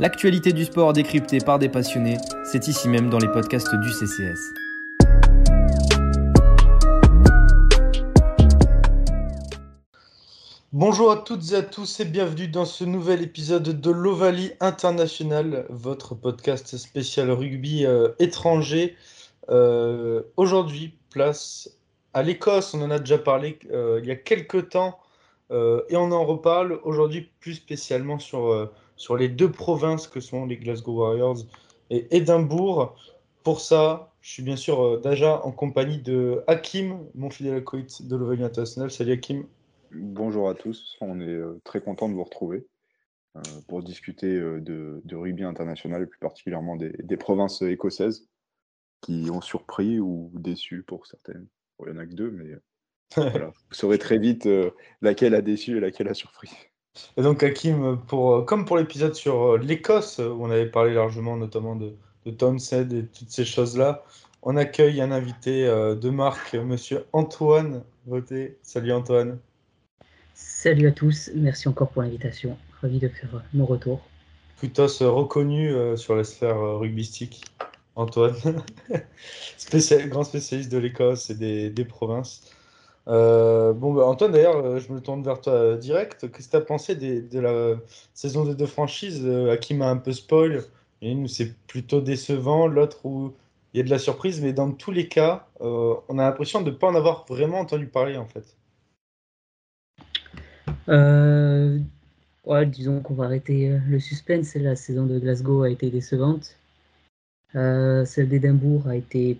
L'actualité du sport décryptée par des passionnés, c'est ici même dans les podcasts du CCS. Bonjour à toutes et à tous et bienvenue dans ce nouvel épisode de l'Ovalie International, votre podcast spécial rugby euh, étranger. Euh, aujourd'hui, place à l'Écosse, on en a déjà parlé euh, il y a quelques temps et on en reparle aujourd'hui plus spécialement sur, sur les deux provinces que sont les Glasgow Warriors et Édimbourg. Pour ça, je suis bien sûr déjà en compagnie de Hakim, mon fidèle acolyte de l'Ovalie International. Salut Hakim. Bonjour à tous, on est euh, très content de vous retrouver euh, pour discuter euh, de, rugby international et plus particulièrement des, provinces écossaises qui ont surpris ou déçu pour certaines. il n'y en a que deux, mais voilà. vous saurez très vite laquelle a déçu et laquelle a surpris. Et donc Hakim, pour, comme pour l'épisode sur l'Écosse, où on avait parlé largement notamment de, de Townsend et toutes ces choses-là, on accueille un invité de marque, monsieur Antoine Voté. Salut Antoine. Salut à tous, merci encore pour l'invitation. Ravi de faire euh, mon retour. Plutôt reconnu euh, sur la sphère euh, rugbystique, Antoine, grand spécialiste de l'Écosse et des, provinces. Bon, bah, Antoine, d'ailleurs, je me tourne vers toi direct. Qu'est-ce que tu as pensé de la saison des deux franchises À qui m'a un peu spoil Une où c'est plutôt décevant, l'autre où il y a de la surprise, mais dans tous les cas, on a l'impression de ne pas en avoir vraiment entendu parler en fait. Euh, ouais, disons qu'on va arrêter euh, le suspense. La saison de Glasgow a été décevante. Euh, celle d'Édimbourg a été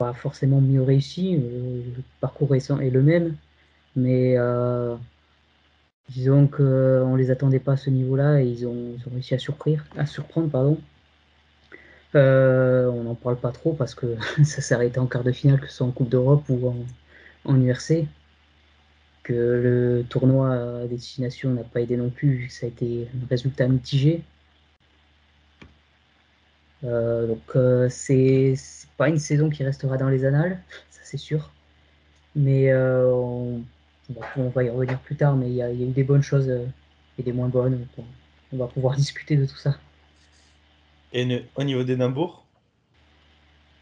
pas forcément mieux réussie. Le parcours récent est le même, mais disons qu'on les attendait pas à ce niveau-là et ils ont, réussi à, surprendre. Pardon. on n'en parle pas trop parce que ça arrêté en quart de finale, que ce soit en Coupe d'Europe ou en, URC que le tournoi à destination n'a pas aidé non plus, ça a été un résultat mitigé. Euh, donc euh, c'est pas une saison qui restera dans les annales, ça c'est sûr. Mais euh, on, va y revenir plus tard, mais il y, a eu des bonnes choses et des moins bonnes. on va pouvoir discuter de tout ça. Et au niveau d'Édimbourg?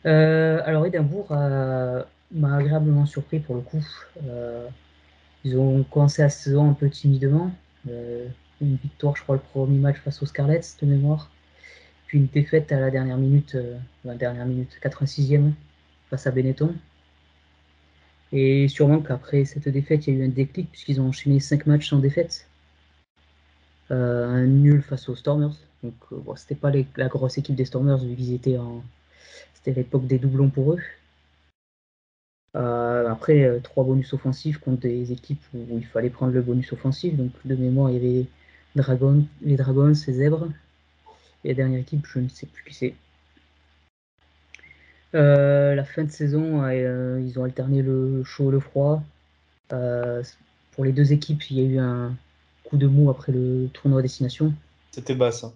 Alors Édimbourg m'a agréablement surpris pour le coup. Ils ont commencé la saison un peu timidement. Euh, une victoire, je crois, le premier match face aux Scarlets de mémoire. Puis une défaite à la dernière minute, euh, la dernière minute, 86e, face à Benetton. Et sûrement qu'après cette défaite, il y a eu un déclic puisqu'ils ont enchaîné 5 matchs sans défaite. Euh, un nul face aux Stormers. Donc bon, c'était pas la grosse équipe des Stormers vu qu'ils étaient en. C'était l'époque des doublons pour eux. Euh, après, euh, trois bonus offensifs contre des équipes où, il fallait prendre le bonus offensif. Donc, de mémoire, il y avait les Dragons, les Zèbres. Et la dernière équipe, je ne sais plus qui c'est. Euh, la fin de saison, ils ont alterné le chaud et le froid. pour les deux équipes, il y a eu un coup de mou après le tournoi destination. C'était basse. Hein.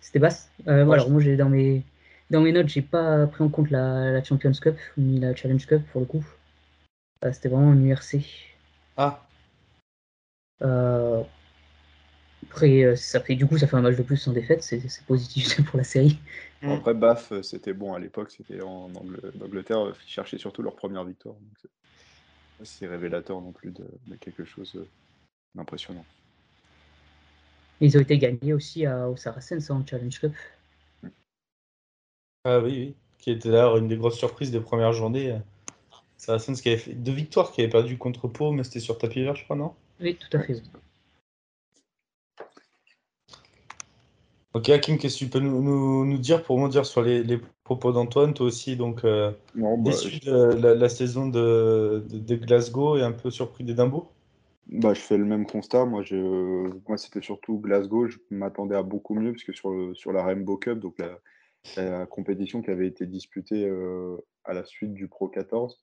C'était basse Alors, moi, j'ai dans mes dans mes notes, j'ai pas pris en compte la, Champions Cup ni la Challenge Cup pour le coup. Euh, c'était vraiment une URC. Ah. Euh, après, euh, ça fait du coup, ça fait un match de plus sans défaite, c'est positif pour la série. Après, BAF, c'était bon à l'époque, c'était en Angleterre, ils cherchaient surtout leur première victoire. C'est révélateur non plus de, quelque chose d'impressionnant. Ils ont été gagnés aussi à, au Saracens en Challenge Cup. Ah oui, oui. Qui était d'ailleurs une des grosses surprises des premières journées. Saracens qui avait fait deux victoires, qui avait perdu contre Pau, mais c'était sur tapis vert, je crois, non? Oui, tout à fait. Ok, Hakim, qu'est-ce que tu peux nous, dire pour dire sur les, propos d'Antoine Toi aussi, donc, euh, bah, déçu de la, saison de, Glasgow et un peu surpris d'Édimbourg bah, je fais le même constat. Moi, je, moi c'était surtout Glasgow. Je m'attendais à beaucoup mieux, parce que sur, sur la Rainbow Cup, donc la, la compétition qui avait été disputée à la suite du Pro 14.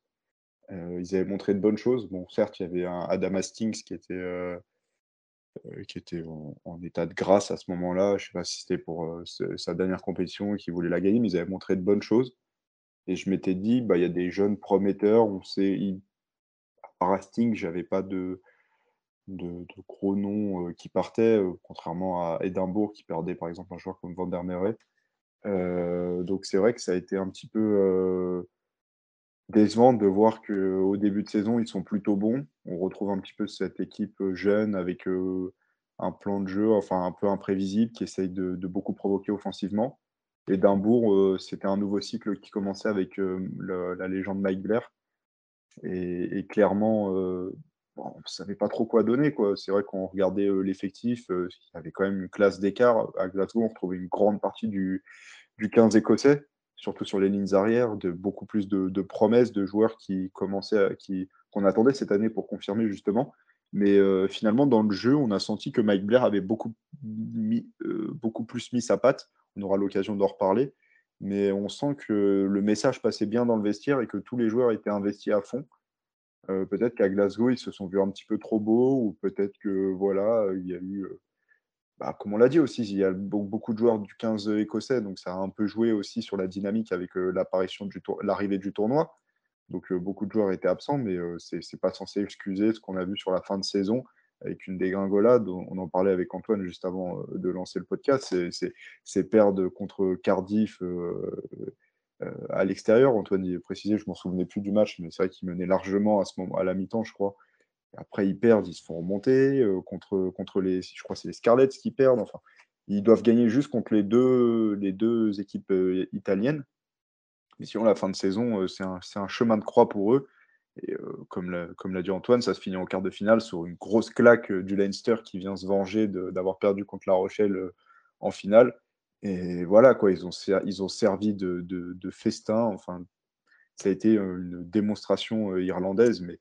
ils avaient montré de bonnes choses. Bon, certes, il y avait un Adam Hastings qui était, qui était en, état de grâce à ce moment-là. Je ne sais pas si c'était pour sa dernière compétition et qu'il voulait la gagner, mais ils avaient montré de bonnes choses. Et je m'étais dit, bah, il y a des jeunes prometteurs. On sait, à part Hastings, j'avais pas de, gros noms qui partaient, contrairement à Édimbourg qui perdait par exemple un joueur comme Van der Merwe. donc c'est vrai que ça a été un petit peu décevant de voir qu'au début de saison, ils sont plutôt bons. On retrouve un petit peu cette équipe jeune avec un plan de jeu enfin un peu imprévisible qui essaye de, beaucoup provoquer offensivement. Édimbourg, c'était un nouveau cycle qui commençait avec la légende Mike Blair. Et, clairement, on ne savait pas trop quoi donner. Quoi. C'est vrai qu'on regardait l'effectif, il y avait quand même une classe d'écart. À Glasgow, on retrouvait une grande partie du, du 15 écossais, surtout sur les lignes arrières, de beaucoup plus de, promesses de joueurs qui commençaient qui, qu'on attendait cette année pour confirmer justement. Mais finalement, dans le jeu, on a senti que Mike Blair avait beaucoup, beaucoup plus mis sa patte. On aura l'occasion d'en reparler. Mais on sent que le message passait bien dans le vestiaire et que tous les joueurs étaient investis à fond. Euh, peut-être qu'à Glasgow, ils se sont vus un petit peu trop beaux, ou peut-être que voilà, il y a eu, euh, bah, comme on l'a dit aussi, il y a beaucoup de joueurs du 15 écossais, donc ça a un peu joué aussi sur la dynamique avec euh, l'apparition du l'arrivée du tournoi. Donc beaucoup de joueurs étaient absents, mais c'est c'est pas censé excuser ce qu'on a vu sur la fin de saison avec une dégringolade. On en parlait avec Antoine juste avant de lancer le podcast. C'est perdre contre Cardiff euh, à l'extérieur. Antoine y précisé, je m'en souvenais plus du match, mais c'est vrai qu'ils menaient largement à ce moment, à la mi-temps, je crois. Après, ils perdent, ils se font remonter euh, contre, contre les, je crois, c'est les Scarlets qui perdent. Enfin, ils doivent gagner juste contre les deux, les deux équipes euh, italiennes. Mais sinon, la fin de saison, c'est un, un, chemin de croix pour eux. Et comme l'a dit Antoine, ça se finit en quart de finale sur une grosse claque du Leinster qui vient se venger d'avoir perdu contre La Rochelle en finale. Et voilà, quoi, ils ont, ils ont servi de, de, festin. Enfin, ça a été une démonstration irlandaise, mais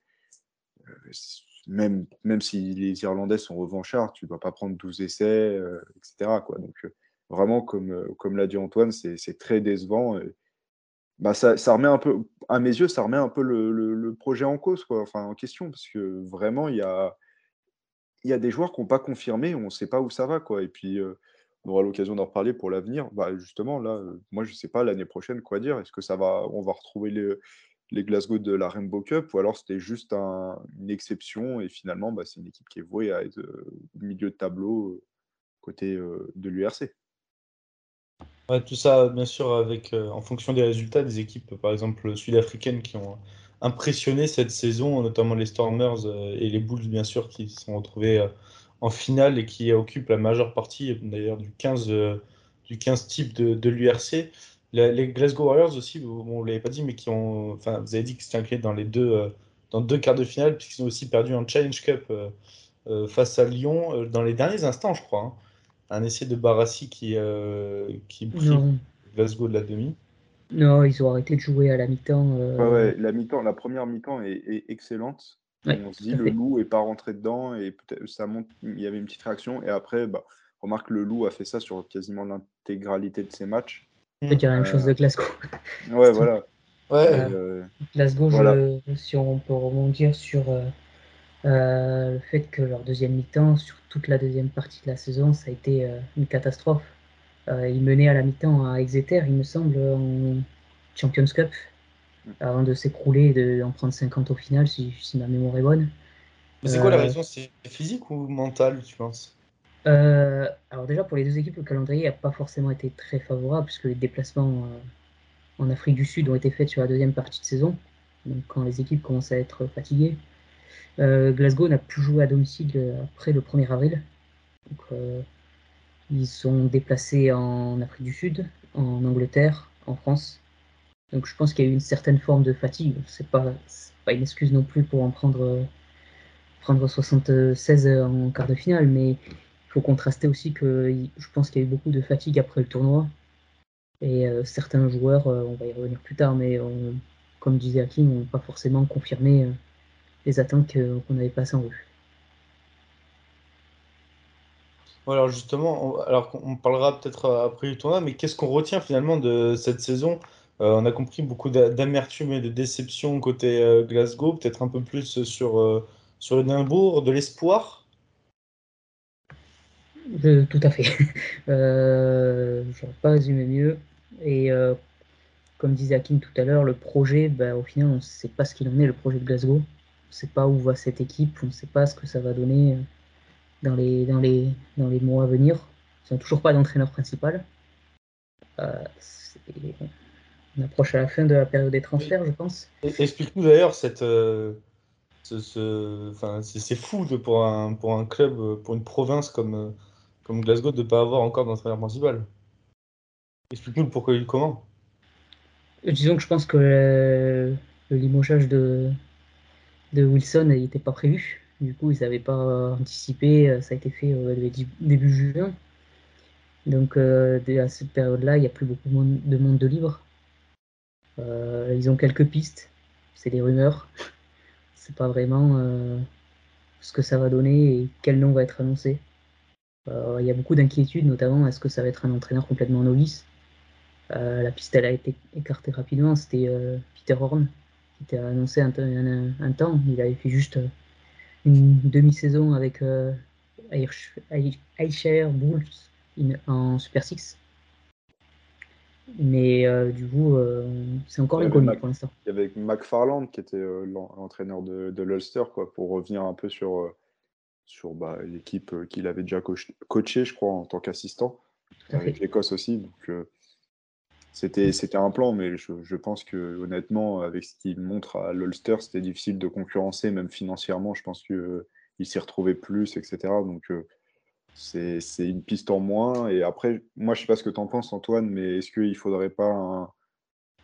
même, même si les Irlandais sont revanchards, tu ne dois pas prendre 12 essais, etc. Quoi. Donc, vraiment, comme, comme l'a dit Antoine, c'est très décevant. bah, ça, remet un peu, à mes yeux, ça remet un peu le, projet en cause, enfin, en question, parce que vraiment, il y a, y a des joueurs qui n'ont pas confirmé, on ne sait pas où ça va. Et puis, on aura l'occasion d'en reparler pour l'avenir. Bah, justement, là, moi, je ne sais pas l'année prochaine quoi dire. Est-ce que ça va, on va retrouver les, les Glasgow de la Rainbow Cup ou alors c'était juste une exception et finalement, bah, c'est une équipe qui est vouée à être au milieu de tableau côté de l'URC. tout ça, bien sûr, avec, en fonction des résultats des équipes, par exemple sud-africaines qui ont impressionné cette saison, notamment les Stormers et les Bulls, bien sûr, qui se sont retrouvés en finale et qui occupe la majeure partie d'ailleurs du 15, euh, du 15 type de l'URC. Les Glasgow Warriors aussi, on ne l'avait pas dit, mais qui ont. Enfin, vous avez dit que c'était incliné dans les deux, euh, dans deux quarts de finale, puisqu'ils ont aussi perdu en Challenge Cup euh, face à Lyon dans les derniers instants, je crois. Hein. Un essai de Barassi qui, qui Glasgow de la demi. Non, ils ont arrêté de jouer à la mi-temps. Ouais, ouais, la mi-temps, la première mi-temps est, est excellente on se dit le loup est pas rentré dedans et peut-être ça monte, il y avait une petite réaction et après, bah, remarque le loup a fait ça sur quasiment l'intégralité de ses matchs. On peut dire la même chose de Glasgow. Ouais, voilà. Ouais. Euh, Glasgow, si on peut rebondir sur euh, euh, le fait que leur deuxième mi-temps, sur toute la deuxième partie de la saison, ça a été une catastrophe. ils menaient à la mi-temps à Exeter, il me semble, en Champions Cup avant de s'écrouler et d'en prendre 50 au final, si, ma mémoire est bonne. Mais c'est quoi la euh, raison? C'est physique ou mental, tu penses? Euh, Alors déjà, pour les deux équipes, le calendrier n'a pas forcément été très favorable, puisque les déplacements euh, en Afrique du Sud ont été faits sur la deuxième partie de saison, donc quand les équipes commencent à être fatiguées. Glasgow n'a plus joué à domicile après le 1er avril. Donc, ils sont déplacés en Afrique du Sud, en Angleterre, en France, donc je pense qu'il y a eu une certaine forme de fatigue. C'est pas, pas une excuse non plus pour en prendre, prendre 76 en quart de finale, mais faut contraster aussi que je pense qu'il y a eu beaucoup de fatigue après le tournoi. Et euh, certains joueurs, euh, on va y revenir plus tard, mais comme disait Hakim, n'ont pas forcément confirmé euh, les attentes qu'on avait passées en rue. alors justement, on, alors on parlera peut-être après le tournoi, mais qu'est-ce qu'on retient finalement de cette saison? On a compris beaucoup d'amertume et de déception côté Glasgow, peut-être un peu plus sur, sur Edimbourg, de l'espoir? Tout à fait. je n'aurais pas résumé mieux. Et comme disait Hakim tout à l'heure, le projet, bah, au final, on ne sait pas ce qu'il en est, le projet de Glasgow. ne sait pas où va cette équipe, on ne sait pas ce que ça va donner euh, dans les, dans les, dans les mois à venir. Ils n'ont toujours pas d'entraîneur principal. Euh, on approche à la fin de la période des transferts, je pense. Explique-nous d'ailleurs cette. Euh, c'est fou pour, un, pour un club, pour une province comme, comme Glasgow, de ne pas avoir encore d'entraîneur principal. Explique-nous pourquoi et comment. Disons que je pense que le, limogeage de, Wilson n'était pas prévu. Du coup, ils n'avaient pas anticipé. Ça a été fait au début juin. Donc, euh, à cette période-là, il n'y a plus beaucoup de monde de libre. Euh, ils ont quelques pistes. C'est des rumeurs. C'est pas vraiment euh, ce que ça va donner et quel nom va être annoncé. Il y a beaucoup d'inquiétudes, notamment est-ce que ça va être un entraîneur complètement novice? La piste, elle a été écartée rapidement. C'était Peter Horn qui était annoncé un, temps. Il avait fait juste une demi-saison avec Ayrshire Bulls en Super Six. Mais euh, du coup, euh, c'est encore inconnu pour l'instant. Il y avait McFarland qui était euh, l'entraîneur de, de l'Ulster, quoi, pour revenir un peu sur, sur bah, l'équipe qu'il avait déjà coaché, je crois, en tant qu'assistant, avec l'Écosse aussi. Donc, c'était, c'était un plan, mais je, je, pense que honnêtement, avec ce qu'il montre à l'Ulster, c'était difficile de concurrencer, même financièrement. Je pense qu'il s'y retrouvait plus, etc. Donc, c'est une piste en moins. Et après, moi, je sais pas ce que tu en penses, Antoine, mais est-ce qu'il faudrait pas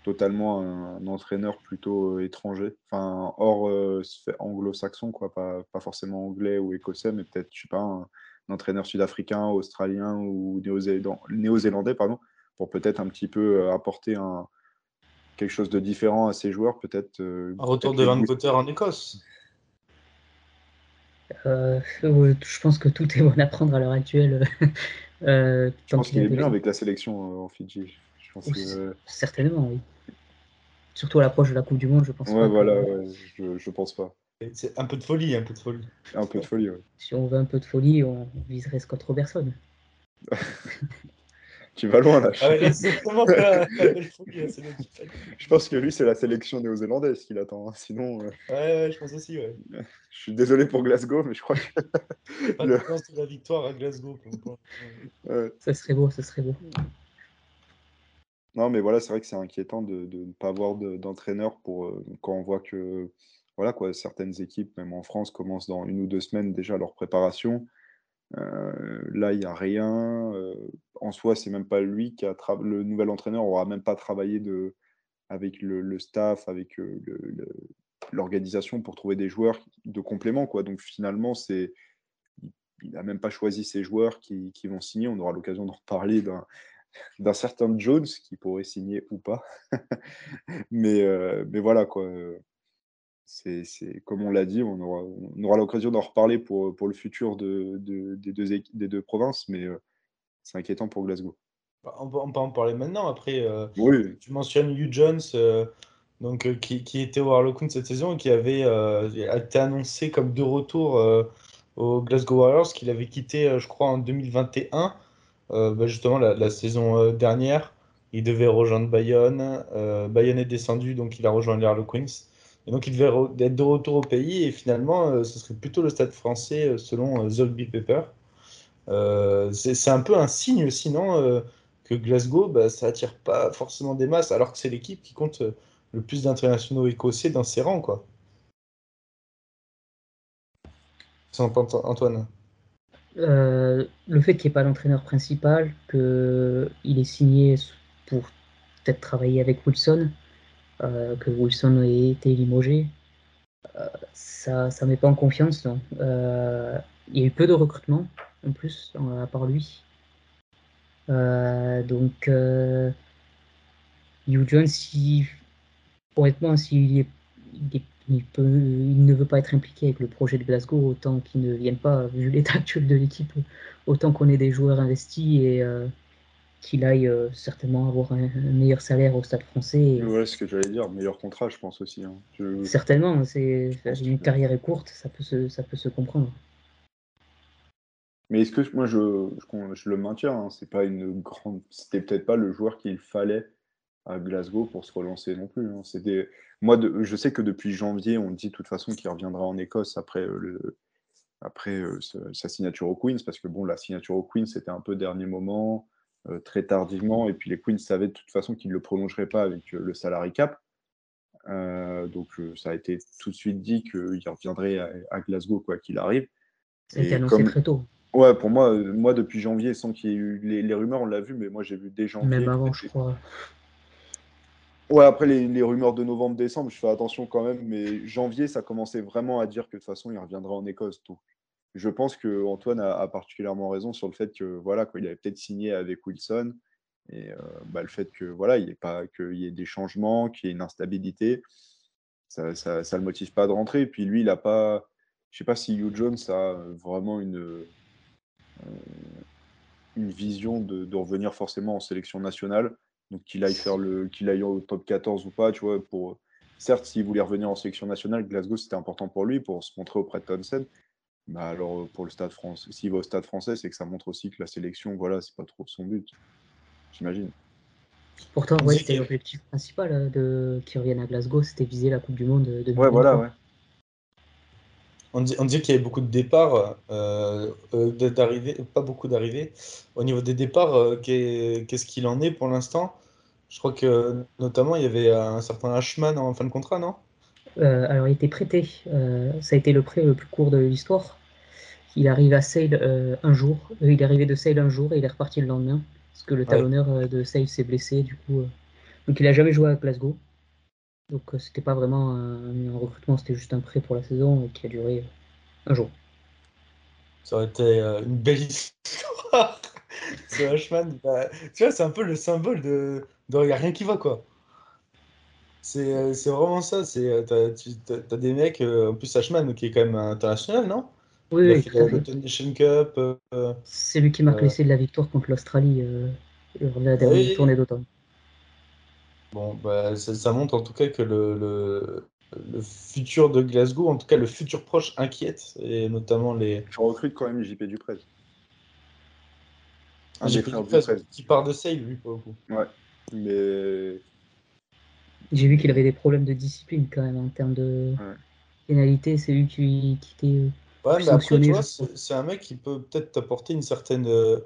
totalement un, entraîneur plutôt euh, étranger, enfin hors euh, anglo-saxon, quoi, pas, pas, forcément anglais ou écossais, mais peut-être, je sais pas, un, entraîneur sud-africain, australien ou néo-zélandais, pardon, pour peut-être un petit peu euh, apporter un, quelque chose de différent à ces joueurs, peut-être. un retour de Van Potter en Écosse. Euh, je pense que tout est bon à prendre à l'heure actuelle. Euh, je pense qu'il est bien avec la sélection en Fidji. Certainement, oui. Surtout à l'approche de la Coupe du Monde, je pense. Ouais, voilà, je, je, pense pas. C'est un peu de folie, un peu de folie. Un peu de folie, Si on veut un peu de folie, on viserait Scott Robertson. Tu vas loin là. Ah je pense que lui, c'est la sélection néo-zélandaise qu'il attend. Hein. Sinon. Euh, ouais, je pense aussi. Ouais. Je suis désolé pour Glasgow, mais je crois que. Pas de chance de la victoire à Glasgow. Ça serait beau, ça serait beau. Non, mais voilà, c'est vrai que c'est inquiétant de, ne pas avoir d'entraîneur pour euh, quand on voit que voilà quoi, certaines équipes, même en France, commencent dans une ou deux semaines déjà leur préparation. Euh, là, il n'y a rien. Euh, en soi, c'est même pas lui qui a le nouvel entraîneur aura même pas travaillé de, avec le, staff, avec l'organisation pour trouver des joueurs de complément. Quoi. Donc finalement, il n'a même pas choisi ses joueurs qui, vont signer. On aura l'occasion d'en reparler d'un certain Jones qui pourrait signer ou pas. mais, mais voilà, quoi c'est, comme on l'a dit, on aura, on aura l'occasion d'en reparler pour, pour le futur de, de, des, deux, des deux provinces, mais euh, c'est inquiétant pour Glasgow. Bah, on, peut, on, peut, en parler maintenant. Après, euh, oui. tu mentionnes Hugh Jones, euh, donc, qui, qui, était au Harlequin cette saison et qui avait été annoncé comme de retour au Glasgow Warriors, qu'il avait quitté, je crois, en 2021, bah, justement la, saison dernière. Il devait rejoindre Bayonne. Bayonne est descendu, donc il a rejoint les Harlequins. Et donc, il devait être de retour au pays. Et finalement, euh, ce serait plutôt le stade français euh, selon euh, Zolby Pepper. c'est un peu un signe, sinon, que Glasgow, bah, ça attire pas forcément des masses, alors que c'est l'équipe qui compte le plus d'internationaux écossais dans ses rangs. Quoi. Antoine? Le fait qu'il n'y ait pas d'entraîneur principal, qu'il est signé pour peut-être travailler avec Wilson, euh, que Wilson ait été limogé, euh, ça ne met pas en confiance. Euh, il y a eu peu de recrutement en plus, à part lui. donc, Hugh Jones, si, honnêtement, s'il il, peut, il ne veut pas être impliqué avec le projet de Glasgow, autant qu'il ne vienne pas, vu l'état actuel de l'équipe, autant qu'on ait des joueurs investis et, qu'il aille euh, certainement avoir un, meilleur salaire au stade français. Et... Ouais, ce que j'allais dire, meilleur contrat, je pense aussi. Hein. Certainement, c'est une carrière est courte, ça peut se, ça peut se comprendre. Mais est-ce que moi je, je, le maintiens, hein, c'est pas une grande, c'était peut-être pas le joueur qu'il fallait à Glasgow pour se relancer non plus. Hein. Moi, je sais que depuis janvier, on dit de toute façon qu'il reviendra en Écosse après, le... après sa signature aux Queens, parce que bon, la signature aux Queens, c'était un peu dernier moment, très tardivement, et puis les Queens savaient de toute façon qu'ils ne le prolongeraient pas avec le salary cap. donc ça a été tout de suite dit qu'il reviendrait à, Glasgow quoi qu'il arrive. Ça a été annoncé très tôt. Ouais, pour moi, moi depuis janvier, sans qu'il y ait eu les, rumeurs, on l'a vu, mais moi j'ai vu dès janvier. Même avant, je crois. Ouais, après les, rumeurs de novembre-décembre, je fais attention quand même, mais janvier, ça commençait vraiment à dire que de toute façon, il reviendra en Écosse. Donc, je pense que Antoine a, particulièrement raison sur le fait que voilà, qu'il avait peut-être signé avec Wilson et euh, bah, le fait que voilà, il y ait pas qu'il y ait des changements, qu'il y ait une instabilité, ça, ne le motive pas de rentrer. Et puis lui, il a pas, je sais pas si Hugh Jones a vraiment une euh, vision de revenir forcément en sélection nationale donc qu'il aille faire le qu'il aille au top 14 ou pas, tu vois, pour certes s'il voulait revenir en sélection nationale, Glasgow c'était important pour lui pour se montrer auprès de Townsend. Bah alors pour le stade français, s'il va au stade français, c'est que ça montre aussi que la sélection, voilà, c'est pas trop son but. J'imagine. Pourtant, ouais, c'était l'objectif principal euh, de qui revienne à Glasgow, c'était viser la Coupe du Monde de Ouais, voilà, ouais. On dit, on dit qu'il y avait beaucoup de départs, euh, euh pas beaucoup d'arrivées. Au niveau des départs, euh, qu'est-ce qu'il en est pour l'instant? Je crois que notamment il y avait un certain Ashman en fin de contrat, non? Euh, Alors il était prêté. ça a été le prêt le plus court de l'histoire. Il arrive à Sale un jour. il est arrivé de Sale un jour et il est reparti le lendemain. Parce que le talonneur de Sale s'est blessé. Du coup, donc il a jamais joué à Glasgow. Donc euh, c'était pas vraiment un, recrutement, c'était juste un prêt pour la saison qui a duré euh, un jour. Ça aurait été euh, une belle histoire. c'est Ashman. Bah, tu vois, c'est un peu le symbole de. Il n'y a rien qui va, quoi. C'est vraiment ça. T'as as, des mecs, en plus Ashman, qui est quand même international, non? Oui, oui. Nation Cup. c'est lui qui marque l'essai de la victoire contre l'Australie lors de la dernière tournée d'automne. Bon, bah, ça, montre en tout cas que le, le, futur de Glasgow, en tout cas le futur proche, inquiète, et notamment les. Tu recrutes quand même JP Duprez. Un JP Duprez, qui part de sale, lui, pour le coup. Ouais, mais. J'ai vu qu'il avait des problèmes de discipline quand même en termes de pénalité. C'est lui qui, qui était. Euh, ouais, mais après, tu vois, c'est un mec qui peut peut-être t'apporter une certaine. Euh,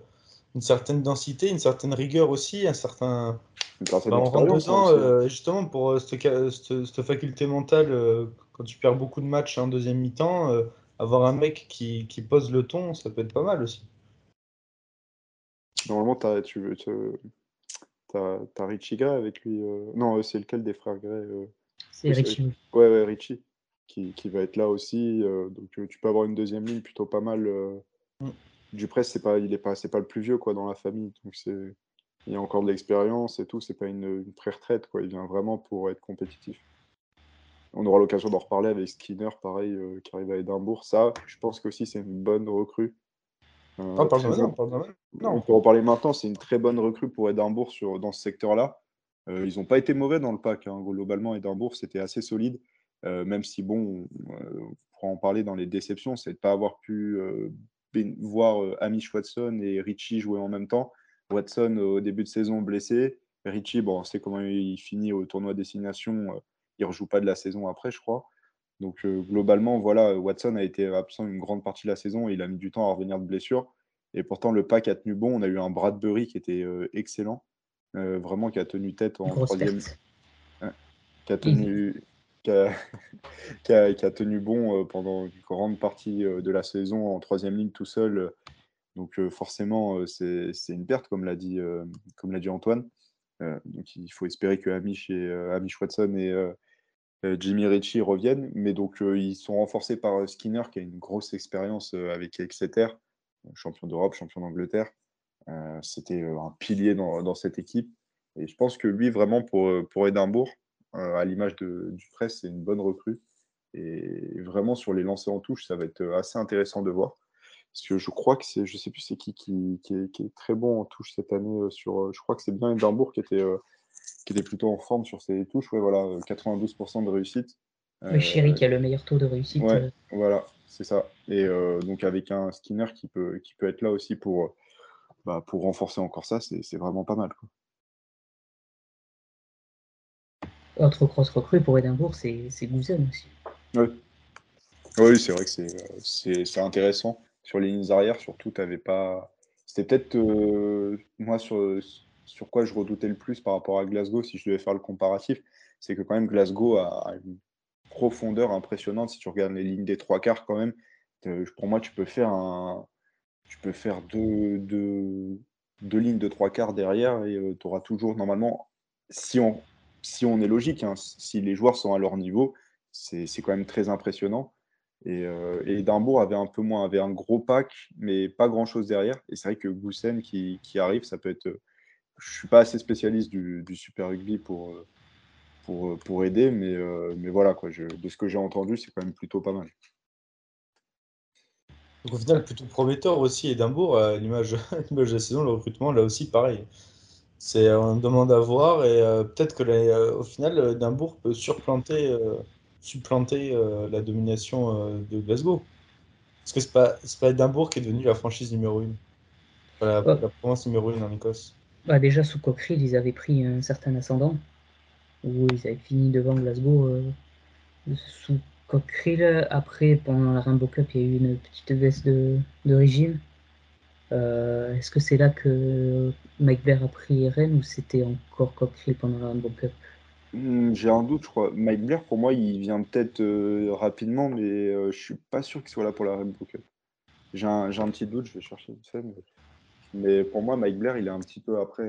une certaine densité, une certaine rigueur aussi, un certain. Bah, en euh, justement, pour euh, cette, faculté mentale, euh, quand tu perds beaucoup de matchs en deuxième mi-temps, avoir un mec qui, qui, pose le ton, ça peut être pas mal aussi. Normalement, as, tu as, as Richie Gray avec lui. Non, c'est lequel des frères Gray C'est Richie. Ouais, ouais, Richie, qui, qui, va être là aussi. donc, tu peux avoir une deuxième ligne plutôt pas mal. Mm. Duprez, c'est pas, il est pas, c'est pas le plus vieux quoi dans la famille, donc c'est, il a encore de l'expérience et tout. C'est pas une, une pré-retraite quoi. Il vient vraiment pour être compétitif. On aura l'occasion d'en reparler avec Skinner, pareil, euh, qui arrive à Édimbourg. Ça, je pense qu'aussi c'est une bonne recrue. Euh, ah, parle non, non. On peut en parler maintenant. C'est une très bonne recrue pour Édimbourg sur, dans ce secteur-là. Euh, ils n'ont pas été mauvais dans le pack. Hein. Globalement, Édimbourg, c'était assez solide. même si, bon, pour en parler dans les déceptions, c'est de ne pas avoir pu voir euh, Amish Watson et Richie jouer en même temps. Watson euh, au début de saison blessé. Richie, bon, on sait comment il finit au tournoi destination. Euh, il ne rejoue pas de la saison après, je crois. Donc globalement, voilà, Watson a été absent une grande partie de la saison et il a mis du temps à revenir de blessure. Et pourtant, le pack a tenu bon. On a eu un Bradbury qui était excellent, vraiment qui a tenu tête en troisième. qui a tenu, qui a, tenu bon euh, pendant une grande partie euh, de la saison en troisième ligne tout seul. Donc euh, forcément, c'est une perte, comme l'a dit, dit Antoine. donc il faut espérer que Amish, et, Amish Watson et Jimmy Ritchie reviennent. Mais donc ils sont renforcés par Skinner, qui a une grosse expérience avec Exeter, champion d'Europe, champion d'Angleterre. C'était un pilier dans, cette équipe. Et je pense que lui, vraiment, pour, pour Édimbourg, à l'image du presse, c'est une bonne recrue. Et vraiment, sur les lancers en touche, ça va être assez intéressant de voir. Parce que je crois que c'est, je sais plus c'est qui qui, est, très bon en touche cette année. Euh, sur, euh, je crois que c'est bien Edimbourg qui était, qui était plutôt en forme sur ses touches. Ouais, voilà, 92% de réussite. Le Chéri qui a le meilleur taux de réussite. voilà, c'est ça. Et donc avec un Skinner qui peut, qui peut être là aussi pour, bah, pour renforcer encore ça, c'est vraiment pas mal. Quoi. Autre cross recrue pour Edinburgh, c'est Gouzen aussi. Oui, oui c'est vrai que c'est intéressant. Sur les lignes arrières, surtout, tu n'avais pas. C'était peut-être euh, moi sur, sur quoi je redoutais le plus par rapport à Glasgow, si je devais faire le comparatif, c'est que quand même Glasgow a, une profondeur impressionnante. Si tu regardes les lignes des trois quarts, quand même, pour moi, tu peux faire un, tu peux faire deux, deux, deux lignes de trois quarts derrière et euh, tu auras toujours normalement, si on, si on est logique, hein, si les joueurs sont à leur niveau, c'est quand même très impressionnant. Et, euh, et, Edimbourg avait un peu moins, avait un gros pack, mais pas grand chose derrière. Et c'est vrai que Goussen qui, qui, arrive, ça peut être. Je suis pas assez spécialiste du, du Super Rugby pour, pour, pour aider, mais, euh, mais voilà, quoi, de ce que j'ai entendu, c'est quand même plutôt pas mal. Donc au final, plutôt prometteur aussi, Edimbourg, l'image de la saison, le recrutement, là aussi, pareil. C'est on demande à voir et euh, peut-être que euh, au final, Edimbourg peut surplanter, supplanter la domination de Glasgow. Parce que c'est pas, pas Edimbourg qui est devenu la franchise numéro 1. la, province numéro 1 en Écosse. Bah déjà, sous Cockfield, ils avaient pris un certain ascendant où ils avaient fini devant Glasgow euh, sous Cockerill. Après, pendant la Rainbow Cup, il y a eu une petite baisse de, régime. Euh, est-ce que c'est là que Mike Blair a pris Rennes ou c'était encore Cockerill pendant la Rainbow Cup? Hmm, J'ai un doute, je crois. Mike Blair, pour moi, il vient peut-être euh, rapidement, mais je suis pas sûr qu'il soit là pour la Rainbow Cup. J'ai un, petit doute, je vais chercher une mais... mais... pour moi, Mike Blair, il est un petit peu après.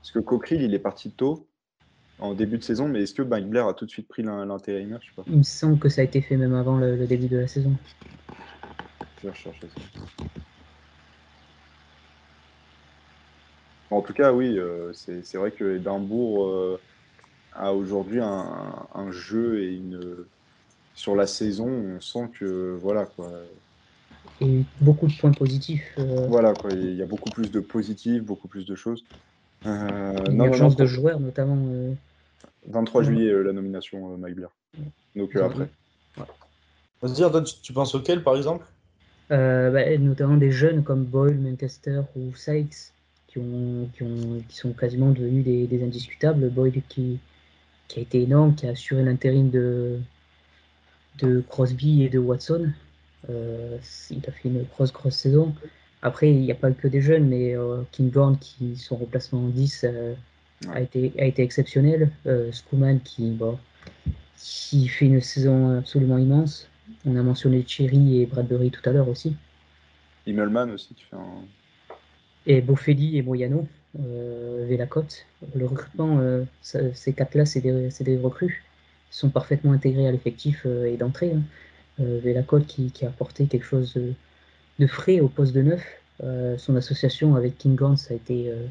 Parce que Cockerill, il est parti tôt en début de saison, mais est-ce que Mike Blair a tout de suite pris l'intérimaire? Il me semble que ça a été fait même avant le, début de la saison. Je vais rechercher ça. En tout cas, oui, euh, c'est vrai que Edimbourg euh, a aujourd'hui un, jeu et une. Sur la saison, on sent que. Voilà, quoi. Et beaucoup de points positifs. Euh. Voilà, quoi. Il y a beaucoup plus de positifs, beaucoup plus de choses. Euh, une urgence de joueurs, notamment. 23 euh, juillet, euh, la nomination Mike Blair. Donc après. Vas-y, tu, tu, penses auquel, par exemple? Bah, Notamment des jeunes comme Boyle, Manchester ou Sykes, qui, ont, qui, ont, qui sont quasiment devenus des, indiscutables. Boyle qui, qui a été énorme, qui a assuré l'intérim de, de Crosby et de Watson. il a fait une grosse, grosse saison. Après, il n'y a pas que des jeunes, mais euh, King Gorn, qui son remplacement en 10 euh, a, été, a été exceptionnel. Euh, qui, bon, qui fait une saison absolument immense. On a mentionné Cherry et Bradbury tout à l'heure aussi. Immelman aussi, tu fais un... Et Boffelli et Moyano, euh, Vélacote. Le recrutement, ces quatre-là, c'est des, recrues. Ils sont parfaitement intégrés à l'effectif et d'entrée. Hein. Vélacote qui, a apporté quelque chose de frais au poste de neuf. Euh, son association avec King Gant, ça a été, euh,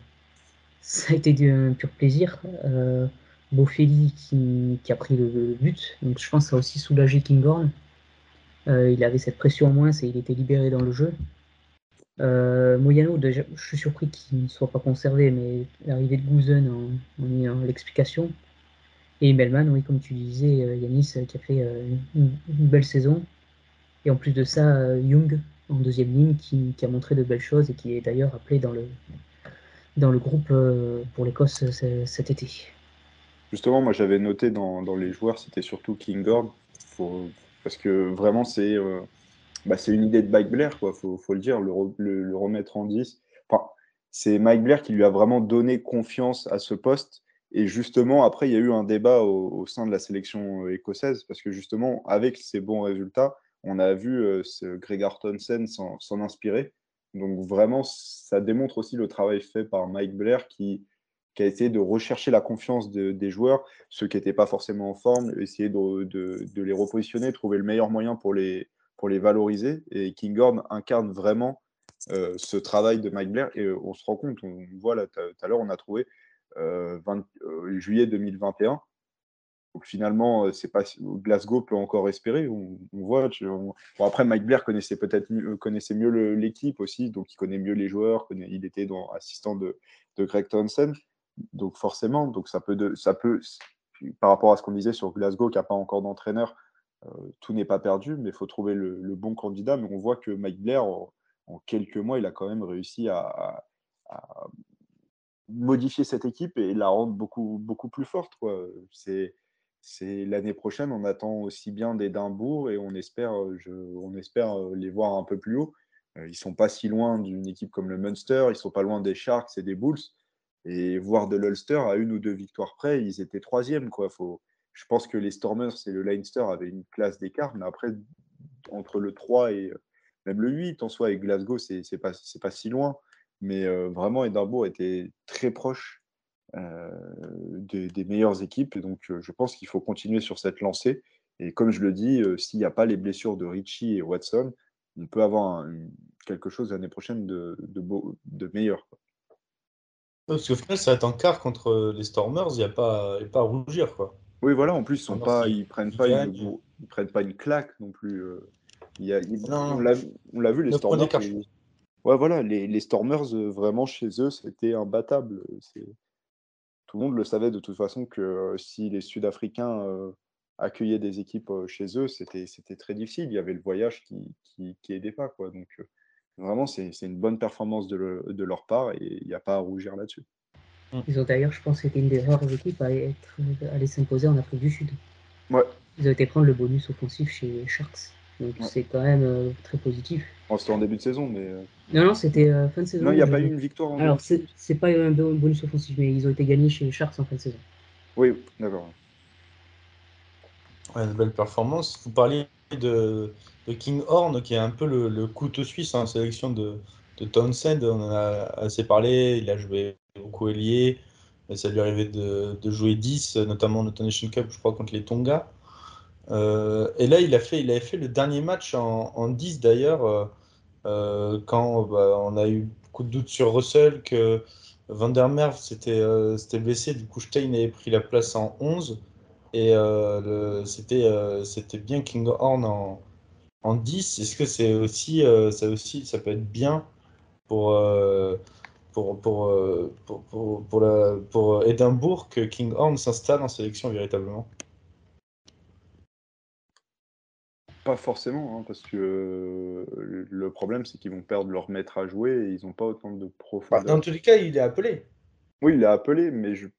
été un pur plaisir. Euh, qui, a pris le, but, donc je pense que ça a aussi soulagé King Euh, il avait cette pression en moins et il était libéré dans le jeu. Moyano, déjà, je suis surpris qu'il ne soit pas conservé, mais l'arrivée de Gouzen en, en, l'explication. Et Melman, oui, comme tu disais, Yanis, qui a fait une, une, belle saison. Et en plus de ça, Young, en deuxième ligne qui, a montré de belles choses et qui est d'ailleurs appelé dans le, dans le groupe euh, pour l'Écosse cet été. Justement, moi j'avais noté dans, les joueurs, c'était surtout Kingord, parce que vraiment c'est euh, bah, une idée de Mike Blair, il faut, faut, le dire, le, remettre en 10. Enfin, c'est Mike Blair qui lui a vraiment donné confiance à ce poste. Et justement, après, il y a eu un débat au, sein de la sélection écossaise, parce que justement, avec ces bons résultats, on a vu euh, ce Gregor Townsend s'en inspirer. Donc vraiment, ça démontre aussi le travail fait par Mike Blair qui, a essayé de rechercher la confiance des joueurs, ceux qui n'étaient pas forcément en forme, essayer de, les repositionner, trouver le meilleur moyen pour les, pour les valoriser. Et Kinghorn incarne vraiment euh, ce travail de Mike Blair. Et euh, on se rend compte, on, voit là, tout à l'heure, on a trouvé juillet 2021, donc finalement, euh, c'est pas Glasgow peut encore espérer. On, voit. après, Mike Blair connaissait peut-être mieux, euh, connaissait mieux l'équipe aussi, donc il connaît mieux les joueurs. il était dans, assistant de, Greg Townsend, donc forcément, donc ça peut, ça peut, par rapport à ce qu'on disait sur Glasgow, qui n'a pas encore d'entraîneur, euh, tout n'est pas perdu, mais il faut trouver le, bon candidat. Mais on voit que Mike Blair, en, quelques mois, il a quand même réussi à modifier cette équipe et la rendre beaucoup, beaucoup plus forte. C'est, l'année prochaine, on attend aussi bien d'Édimbourg et on espère, je, on espère les voir un peu plus haut. Ils sont pas si loin d'une équipe comme le Munster, ils sont pas loin des Sharks et des Bulls. Et voir de l'Ulster à une ou deux victoires près, ils étaient troisième. Quoi. Faut, je pense que les Stormers et le Leinster avaient une classe d'écart, mais après, entre le 3 et même le 8, en soi, et Glasgow, c'est pas, pas si loin. Mais euh, vraiment, Edinburgh était très proche euh, des, meilleures équipes. Donc, euh, je pense qu'il faut continuer sur cette lancée. Et comme je le dis, s'il n'y a pas les blessures de Richie et Watson, on peut avoir quelque chose l'année prochaine de, de, meilleur. Parce qu'au final, ça va être en quart contre les Stormers, il n'y a, pas, a pas à rougir. Quoi. Oui, voilà, en plus, ils sont pas, ils prennent pas, une, ils prennent pas une claque non plus. Euh. Il y a, on l'a vu, les Stormers. Ouais, voilà, les, les Stormers, euh, vraiment, chez eux, c'était imbattable. Tout le monde le savait de toute façon que euh, si les Sud-Africains accueillaient des équipes chez eux, c'était très difficile. Il y avait le voyage qui, qui, qui aidait pas. Quoi. Donc, vraiment, c'est une bonne performance de, de leur part et il n'y a pas à rougir là-dessus. Mm. Ils ont d'ailleurs, je pense, été une des rares équipes à, être, aller s'imposer en Afrique du Sud. Ouais. Ils ont été prendre le bonus offensif chez Sharks. Donc c'est quand même euh, très positif. c'était en début de saison, mais. Euh, non, non, c'était euh, fin de saison. Non, il n'y a pas eu une victoire en Alors, c'est pas un bonus offensif, mais ils ont été gagnés chez Sharks en fin de saison. Oui, d'accord. une belle performance. Vous parliez de, de King Horn, qui est un peu le, le couteau suisse en sélection de, de Townsend. On en a assez parlé. Il a joué beaucoup ailier. Ça lui arrivait de, jouer 10, notamment en Nation Cup, je crois, contre les Tonga. Euh, et là, il, a fait, il avait fait le dernier match en, en 10 d'ailleurs, euh, euh, quand bah, on a eu beaucoup de doutes sur Russell, que Van der Merwe s'était blessé, du coup Stein avait pris la place en 11. Et c'était bien King Horn en, en 10. Est-ce que c'est aussi, ça aussi, ça peut être bien pour pour, pour, euh, pour, pour, pour, la, pour Édimbourg que King Horn s'installe en sélection véritablement Pas forcément, hein, parce que euh, le problème c'est qu'ils vont perdre leur maître à jouer et ils n'ont pas autant de profondeur. Bah, dans tous les cas, il est appelé. Oui, il est appelé, mais je...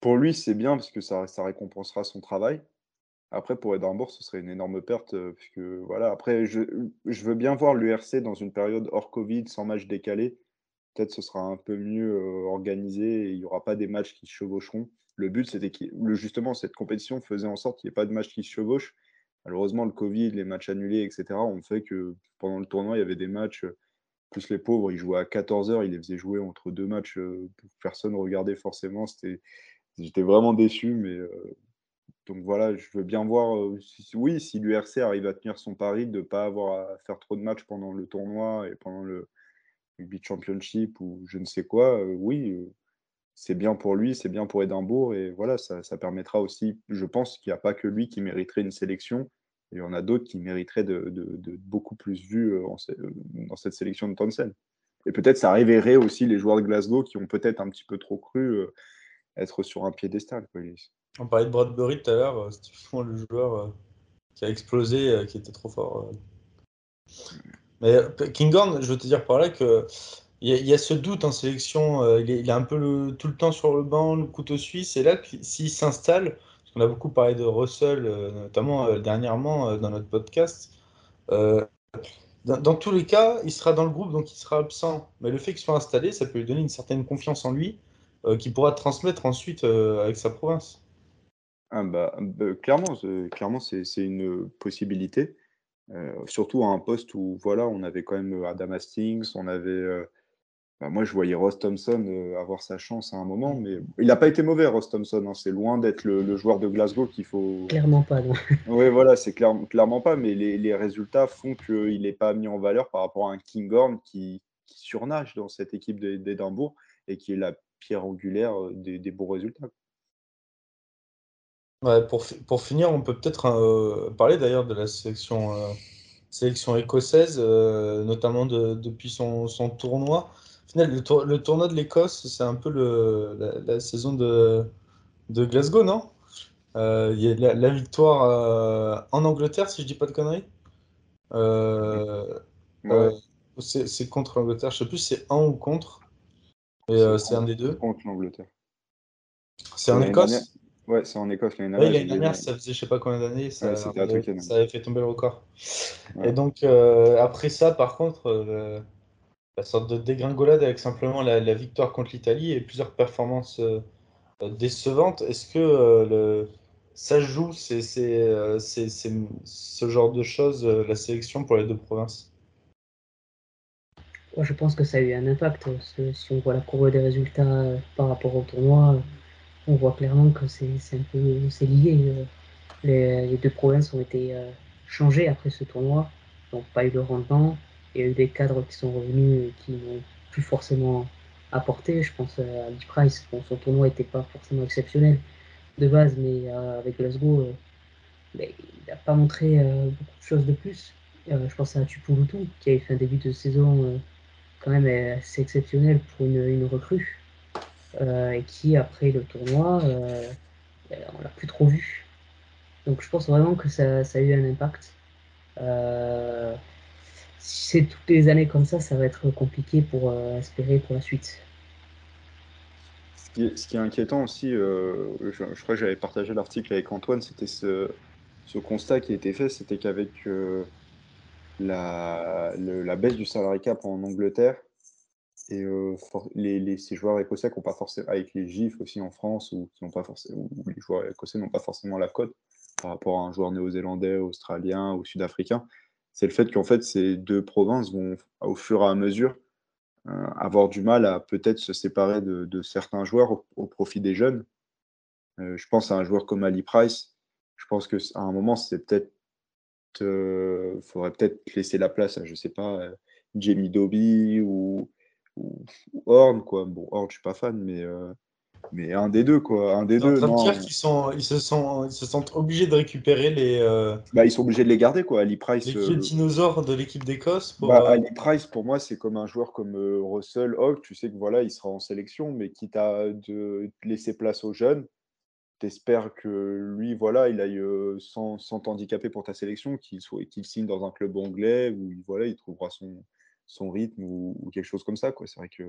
pour lui c'est bien parce que ça, ça récompensera son travail. Après, pour Edinburgh, ce serait une énorme perte, euh, puisque voilà. Après, je, je veux bien voir l'URC dans une période hors Covid, sans match décalé. Peut-être ce sera un peu mieux euh, organisé et il n'y aura pas des matchs qui se chevaucheront. Le but, c'était que justement cette compétition faisait en sorte qu'il n'y ait pas de matchs qui se chevauchent. Malheureusement, le Covid, les matchs annulés, etc., ont fait que pendant le tournoi, il y avait des matchs, euh, plus les pauvres, ils jouaient à 14h, ils les faisaient jouer entre deux matchs, personne ne regardait forcément. J'étais vraiment déçu, mais donc voilà, je veux bien voir, euh, oui, si l'URC arrive à tenir son pari de ne pas avoir à faire trop de matchs pendant le tournoi et pendant le Rugby Championship ou je ne sais quoi, euh, oui, euh, c'est bien pour lui, c'est bien pour Édimbourg et voilà, ça, permettra aussi, je pense qu'il n'y a pas que lui qui mériterait une sélection, il y en a d'autres qui mériteraient de, beaucoup plus vus dans cette sélection de Townsend. Et peut-être ça révélerait aussi les joueurs de Glasgow qui ont peut-être un petit peu trop cru être sur un piédestal. Quoi. On parlait de Bradbury tout à l'heure, euh, c'était justement le joueur euh, qui a explosé, euh, qui était trop fort. Mais Kinghorn, je veux te dire par là que il y, a ce doute en sélection. il, est, un peu tout le temps sur le banc, le couteau suisse. Et là, s'il s'installe, parce qu'on a beaucoup parlé de Russell, notamment dernièrement dans notre podcast. Dans, tous les cas, il sera dans le groupe, donc il sera absent. Mais le fait qu'il soit installé, ça peut lui donner une certaine confiance en lui, qu'il pourra transmettre ensuite avec sa province. Ah bah, bah clairement, clairement c'est une possibilité. Euh, surtout à un poste où voilà, on avait quand même euh, Adam Hastings, on avait. Euh, bah, moi, je voyais Ross Thompson avoir sa chance à un moment, mais il n'a pas été mauvais, Ross Thompson. Hein. c'est loin d'être le, joueur de Glasgow qu'il faut. Clairement pas, non. Oui, voilà, c'est clairement pas, mais les, résultats font qu'il n'est pas mis en valeur par rapport à un Kinghorn qui, qui surnage dans cette équipe d'Édimbourg et qui est la pierre angulaire des, des bons résultats pour, pour finir, on peut peut-être euh, parler d'ailleurs de la sélection, euh, sélection écossaise, euh, notamment depuis son, son tournoi. Au final, le, tournoi de l'Écosse, c'est un peu le, la, saison de, de Glasgow, non? Il y a la, victoire en Angleterre, si je dis pas de conneries. c'est contre l'Angleterre, je sais plus si c'est en ou contre. Et c'est un des deux Contre l'Angleterre. C'est en Écosse? Ouais, c'est en Écosse l'année Oui, dernière. l'année dernière, ça faisait je sais pas combien d'années, ça, Ouais, c'était à Twickenham. ça avait fait tomber le record. Ouais. Et donc, euh, après ça, par contre, euh, la sorte de dégringolade avec simplement la, la victoire contre l'Italie et plusieurs performances euh, décevantes, est-ce que euh, le, ça joue c'est, c'est, euh, c'est- c'est ce genre de choses, euh, la sélection pour les deux provinces? Moi, je pense que ça a eu un impact. parce que si on voit la courbe des résultats euh, par rapport au tournoi, euh, on voit clairement que c'est un peu c'est lié. euh. Les, deux provinces ont été euh, changées après ce tournoi, n'ont pas eu le rendement. Il y a eu des cadres qui sont revenus et qui n'ont plus forcément apporté. Je pense euh, à Lee Price. Bon, son tournoi n'était pas forcément exceptionnel de base, mais avec Glasgow, mais il n'a pas montré beaucoup de choses de plus. Je pense à Tupulutu qui avait fait un début de saison quand même assez exceptionnel pour une, une recrue et qui après le tournoi euh, euh, on l'a plus trop vu. Donc je pense vraiment que ça, a eu un impact. Euh, si c'est toutes les années comme ça ça va être compliqué pour euh, espérer pour la suite. Ce qui est, inquiétant aussi, euh, je, crois que j'avais partagé l'article avec Antoine, c'était ce, constat qui a été fait, c'était qu'avec euh, la, la baisse du salary cap en Angleterre et euh, les, les- ces joueurs écossais qui n'ont pas forcément, avec les GIFs aussi en France, ou qui n'ont pas forcément, où les joueurs écossais n'ont pas forcément la cote par rapport à un joueur néo-zélandais, australien ou sud-africain, c'est le fait qu'en fait ces deux provinces vont au fur et à mesure euh, avoir du mal à peut-être se séparer de, de certains joueurs au, au profit des jeunes. Euh, je pense à un joueur comme Ali Price. Je pense que à un moment, c'est peut-être, faudrait peut-être laisser la place à, je sais pas, Jamie Doby ou, ou, ou Horn, quoi. Bon, Horn, je suis pas fan, mais, euh, mais un des deux, quoi. Un des en deux, train de non. dire qu'ils sont, ils se sont, ils se sentent obligés de récupérer les, euh, Bah, ils sont obligés de les garder, quoi. Ali les Price. vieux euh, dinosaures de l'équipe d'Écosse pour. Bah, euh, Ali Price, pour moi, c'est comme un joueur comme Russell Hogg. Tu sais que voilà, il sera en sélection, mais quitte à de laisser place aux jeunes, t'espères que lui, voilà, il aille sans, sans t'handicaper pour ta sélection, qu'il soit, qu'il signe dans un club anglais où il, voilà, il trouvera son, son rythme ou, quelque chose comme ça. Quoi. C'est vrai que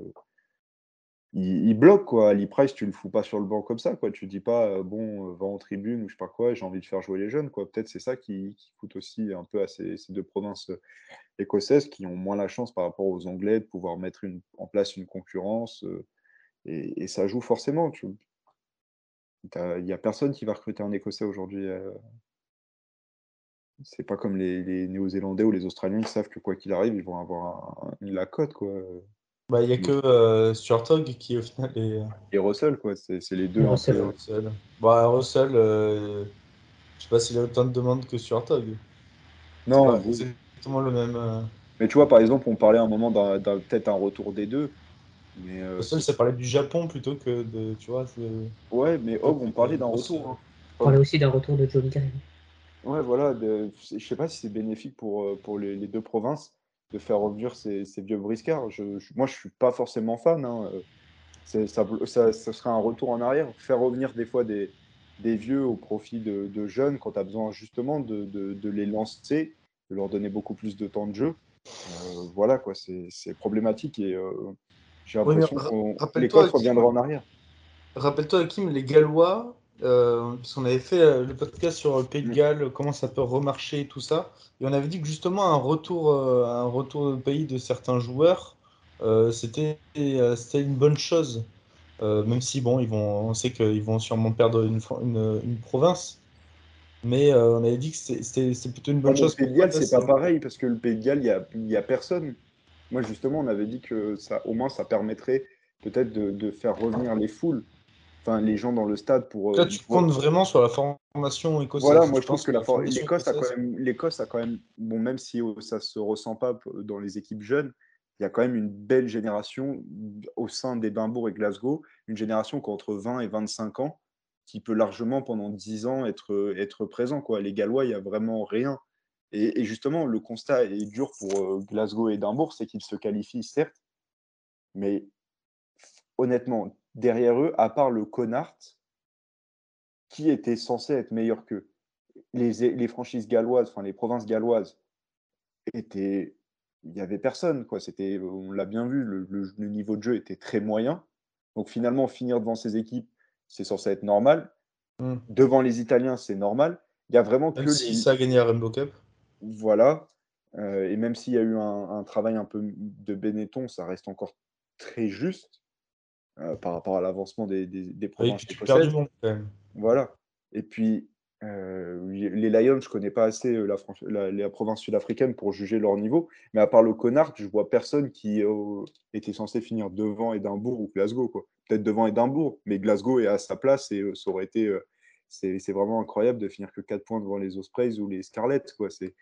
il, bloque quoi. Ali Price, tu le fous pas sur le banc comme ça. Quoi. Tu dis pas euh, bon, euh, va en tribune ou je sais pas quoi. J'ai envie de faire jouer les jeunes. Quoi. Peut-être c'est ça qui, coûte aussi un peu à ces, deux provinces euh, écossaises qui ont moins la chance par rapport aux Anglais de pouvoir mettre en place une concurrence. et, ça joue forcément. Il n'y a personne qui va recruter un Écossais aujourd'hui. Euh. C'est pas comme les, les Néo-Zélandais ou les Australiens qui savent que quoi qu'il arrive, ils vont avoir un- la cote. Quoi. Bah, il n'y a que euh, Stuart Hogg qui, au final, est. Et Russell, quoi. C'est c'est les deux. Un Russell, ouais. Russell. Bah, Russell, euh, je sais pas s'il a autant de demandes que Stuart Hogg. Non, c'est exactement le même. euh. mais tu vois, par exemple, on parlait à un moment d'un d'un- peut-être un retour des deux. Mais, euh, Russell, ça parlait du Japon plutôt que de. Tu vois, c'est- ouais, mais Hogg, on parlait d'un retour. hein. on parlait aussi d'un retour de Johnny Carey Ouais, voilà. de- je sais pas si c'est bénéfique pour, euh, pour les, les deux provinces de faire revenir ces, ces vieux briscards. Je, je- moi, je suis pas forcément fan. hein. Euh, c'est- Ça, ça, ça serait un retour en arrière. Faire revenir des fois des, des vieux au profit de, de jeunes quand tu as besoin justement de, de, de les lancer, de leur donner beaucoup plus de temps de jeu. Euh, voilà, quoi. C'est c'est problématique et euh, j'ai Oui, mais l'impression ra- qu'on rappelle-toi, Hakim- reviendra en arrière. Rappelle-toi, Hakim, les Gallois, euh, parce qu'on avait fait euh, le podcast sur le Pays de Mm. Galles, comment ça peut remarcher et tout ça. Et on avait dit que justement, un retour, euh, un retour au pays de certains joueurs, euh, c'était euh, c'était une bonne chose. Euh, même si, bon, ils vont, on sait qu'ils vont sûrement perdre une, fro- une, une province. Mais on avait dit que c'était- plutôt une Ah, bonne mais chose. le Pays de Galles, c'est pas pareil parce que le Pays de Galles, il y a, personne. Moi, justement, on avait dit que ça, au moins, ça permettrait peut-être de, de faire revenir les foules, enfin les gens dans le stade pour. Là, euh, tu comptes vraiment sur la formation écossaise. Voilà, moi je, pense que la for- l'Écosse a quand même, l'Écosse a quand même, bon, même si euh, ça se ressent pas dans les équipes jeunes, il y a quand même une belle génération au sein d'Édimbourg et Glasgow, une génération qui a entre 20 et 25 ans, qui peut largement pendant 10 ans être, être présent. Quoi. Les Gallois, il n'y a vraiment rien. Et, et justement, le constat est dur pour euh, Glasgow et Édimbourg, c'est qu'ils se qualifient, certes, mais honnêtement, derrière eux, à part le Connard, qui était censé être meilleur qu'eux les, les franchises galloises, enfin les provinces galloises, étaient il n'y avait personne. Quoi. C'était, on l'a bien vu, le, le, niveau de jeu était très moyen. Donc finalement, finir devant ces équipes, c'est censé être normal. Hmm. Devant les Italiens, c'est normal. Il y a vraiment même que. Si ça a gagné la Rainbow Cup. Voilà. Euh, et même s'il y a eu un, travail un peu de Benetton, ça reste encore très juste euh, par rapport à l'avancement des, des, des provinces. Oui, du monde quand même. Voilà. Et puis, euh, les Lions, je connais pas assez la, la, la province sud-africaine pour juger leur niveau, mais à part le Connard, je vois personne qui était censé finir devant Édimbourg ou Glasgow. Peut-être devant Édimbourg, mais Glasgow est à sa place et ça aurait été. c'est vraiment incroyable de finir que 4 points devant les Ospreys ou les Scarlets. Quoi. C'est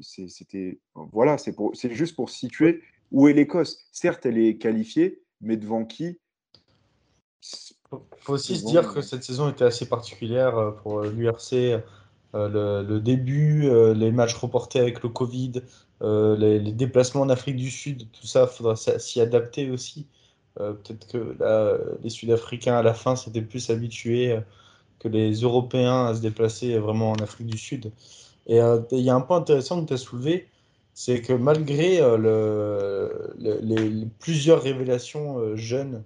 c'était voilà, c'est juste pour situer où est l'Écosse. Certes, elle est qualifiée, mais devant qui faut aussi se dire que cette saison était assez particulière euh, pour euh, l'URC. Euh, le, début, les matchs reportés avec le Covid, les, déplacements en Afrique du Sud, tout ça, il faudra s'y adapter aussi. Peut-être que les Sud-Africains à la fin s'étaient plus habitués que les Européens à se déplacer vraiment en Afrique du Sud. Et il y a un point intéressant que tu as soulevé, c'est que malgré le, les, plusieurs révélations jeunes